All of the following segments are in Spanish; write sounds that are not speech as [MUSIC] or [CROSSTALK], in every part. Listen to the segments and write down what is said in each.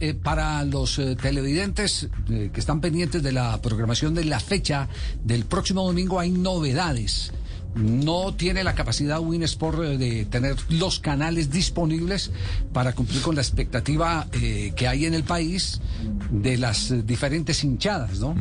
Eh, para los eh, televidentes eh, que están pendientes de la programación de la fecha del próximo domingo hay novedades. No tiene la capacidad Winsport de tener los canales disponibles para cumplir con la expectativa que hay en el país de las diferentes hinchadas, ¿no?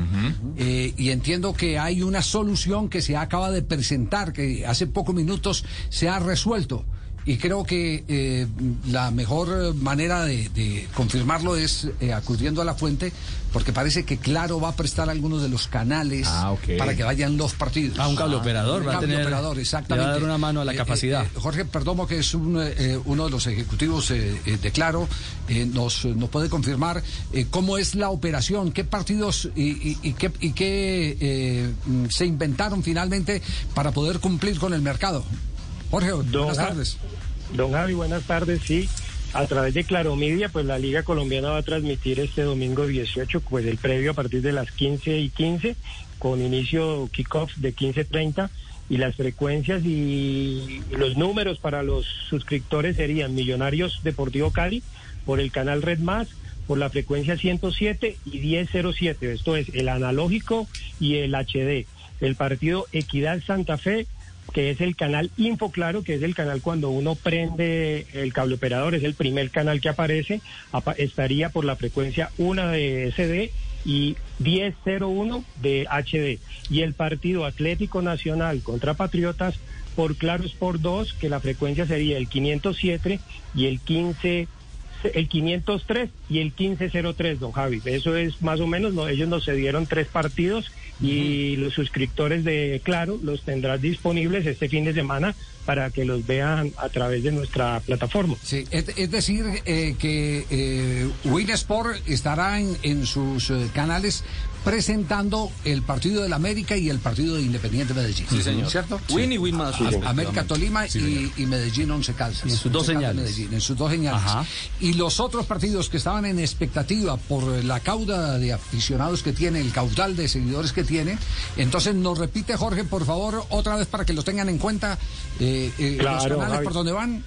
Y entiendo que hay una solución que se acaba de presentar, que hace pocos minutos se ha resuelto. Y creo que eh, la mejor manera de, de confirmarlo es eh, acudiendo a la fuente, porque parece que Claro va a prestar algunos de los canales Ah, para que vayan los partidos. Ah, un cable operador, Un va a tener- operador, le exactamente. va a dar una mano a la Eh, capacidad. eh, eh, Jorge Perdomo, que es un, eh, uno de los ejecutivos eh, eh, de Claro, eh, nos, nos puede confirmar eh, cómo es la operación, qué partidos y, y- y qué, y qué, eh, mm, se inventaron finalmente para poder cumplir con el mercado. Jorge, buenas tardes. Don Javi, buenas tardes. Sí, a través de Claro Media, pues la Liga Colombiana va a transmitir este domingo 18, pues el previo a partir de las 15 y 15, con inicio kickoff de 15.30. Y las frecuencias y los números para los suscriptores serían Millonarios Deportivo Cali por el canal Red Más, por la frecuencia 107 y 1007. Esto es el analógico y el HD. El partido Equidad Santa Fe que es el canal Info Claro, que es el canal cuando uno prende el cable operador, es el primer canal que aparece, apa- estaría por la frecuencia 1 de SD y 1001 de HD. Y el partido Atlético Nacional contra Patriotas por Claro Sport 2, que la frecuencia sería el 507 y el 15 el 503 y el 1503, don Javi. Eso es más o menos, no, ellos nos cedieron tres partidos y los suscriptores de Claro los tendrán disponibles este fin de semana para que los vean a través de nuestra plataforma. Sí, es, es decir, eh, que eh, Winsport estará en, en sus eh, canales presentando el partido del América y el partido de Independiente Medellín. Sí, señor. ¿Cierto? Win y Win más. América Tolima Sí, y, Medellín Once Caldas. En sus dos señales. Medellín, en sus dos señales. Ajá. Y los otros partidos que estaban en expectativa por la cauda de aficionados que tiene, el caudal de seguidores que tiene. Entonces nos repite Jorge, por favor, otra vez para que los tengan en cuenta eh, eh, los Claro, canales Javi. por donde van.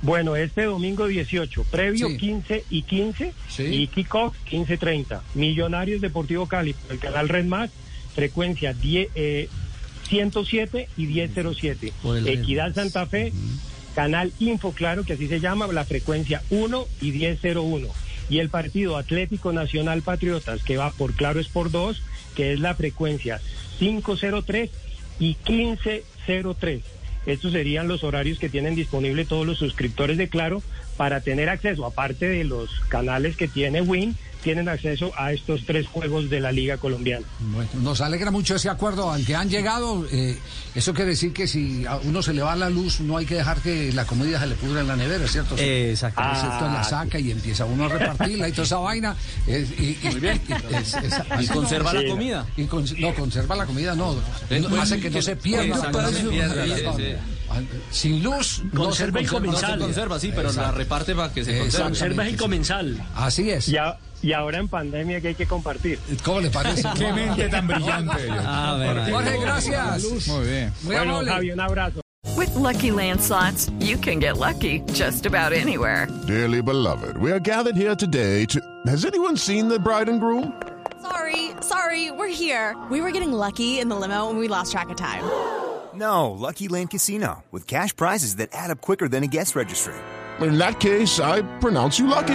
Bueno, este domingo 18, previo Sí. 15 y 15 Sí. y kickoff 15.30. Millonarios Deportivo Cali, por el canal Red Más, frecuencia 10, eh, 107 y 1007. Por el Red Equidad. Santa Fe, canal Info Claro, que así se llama, la frecuencia 1 y 1001. Y el partido Atlético Nacional Patriotas, que va por Claro Sport 2, que es la frecuencia 503 y 1503. Estos serían los horarios que tienen disponible todos los suscriptores de Claro para tener acceso, aparte de los canales que tiene Win, tienen acceso a estos tres juegos de la Liga Colombiana. Bueno, nos alegra mucho ese acuerdo al que han llegado. eh, eso quiere decir que si a uno se le va la luz, no hay que dejar que la comida se le pudra en la nevera, ¿cierto? Exactamente. Entonces la saca y empieza uno a repartirla y toda esa vaina. es- y, y- Muy bien. y- es- es- Y así conserva no, la sí. comida. y con- no, conserva la comida, no. no, hace que no se pierda. Exacto, no. Sin luz, no se Conserva y conserva No se comensal. conserva, sí, pero la Exacto. reparte para que se Exacto. conserve. Conservas y comensal. Así es. Y, a- y ahora en pandemia que hay que compartir. ¿Cómo le parece? [LAUGHS] Qué mente tan brillante. [LAUGHS] Ah, bueno. Jorge, gracias. Muy bien. Muy bueno, amable. Javi, un abrazo. With Lucky Land slots, you can get lucky just about anywhere. Dearly beloved, we are gathered here today to. Has anyone seen the bride and groom? Sorry, sorry, we're here. We were getting lucky in the limo and we lost track of time. No, Lucky Land Casino, with cash prizes that add up quicker than a guest registry. In that case, I pronounce you lucky.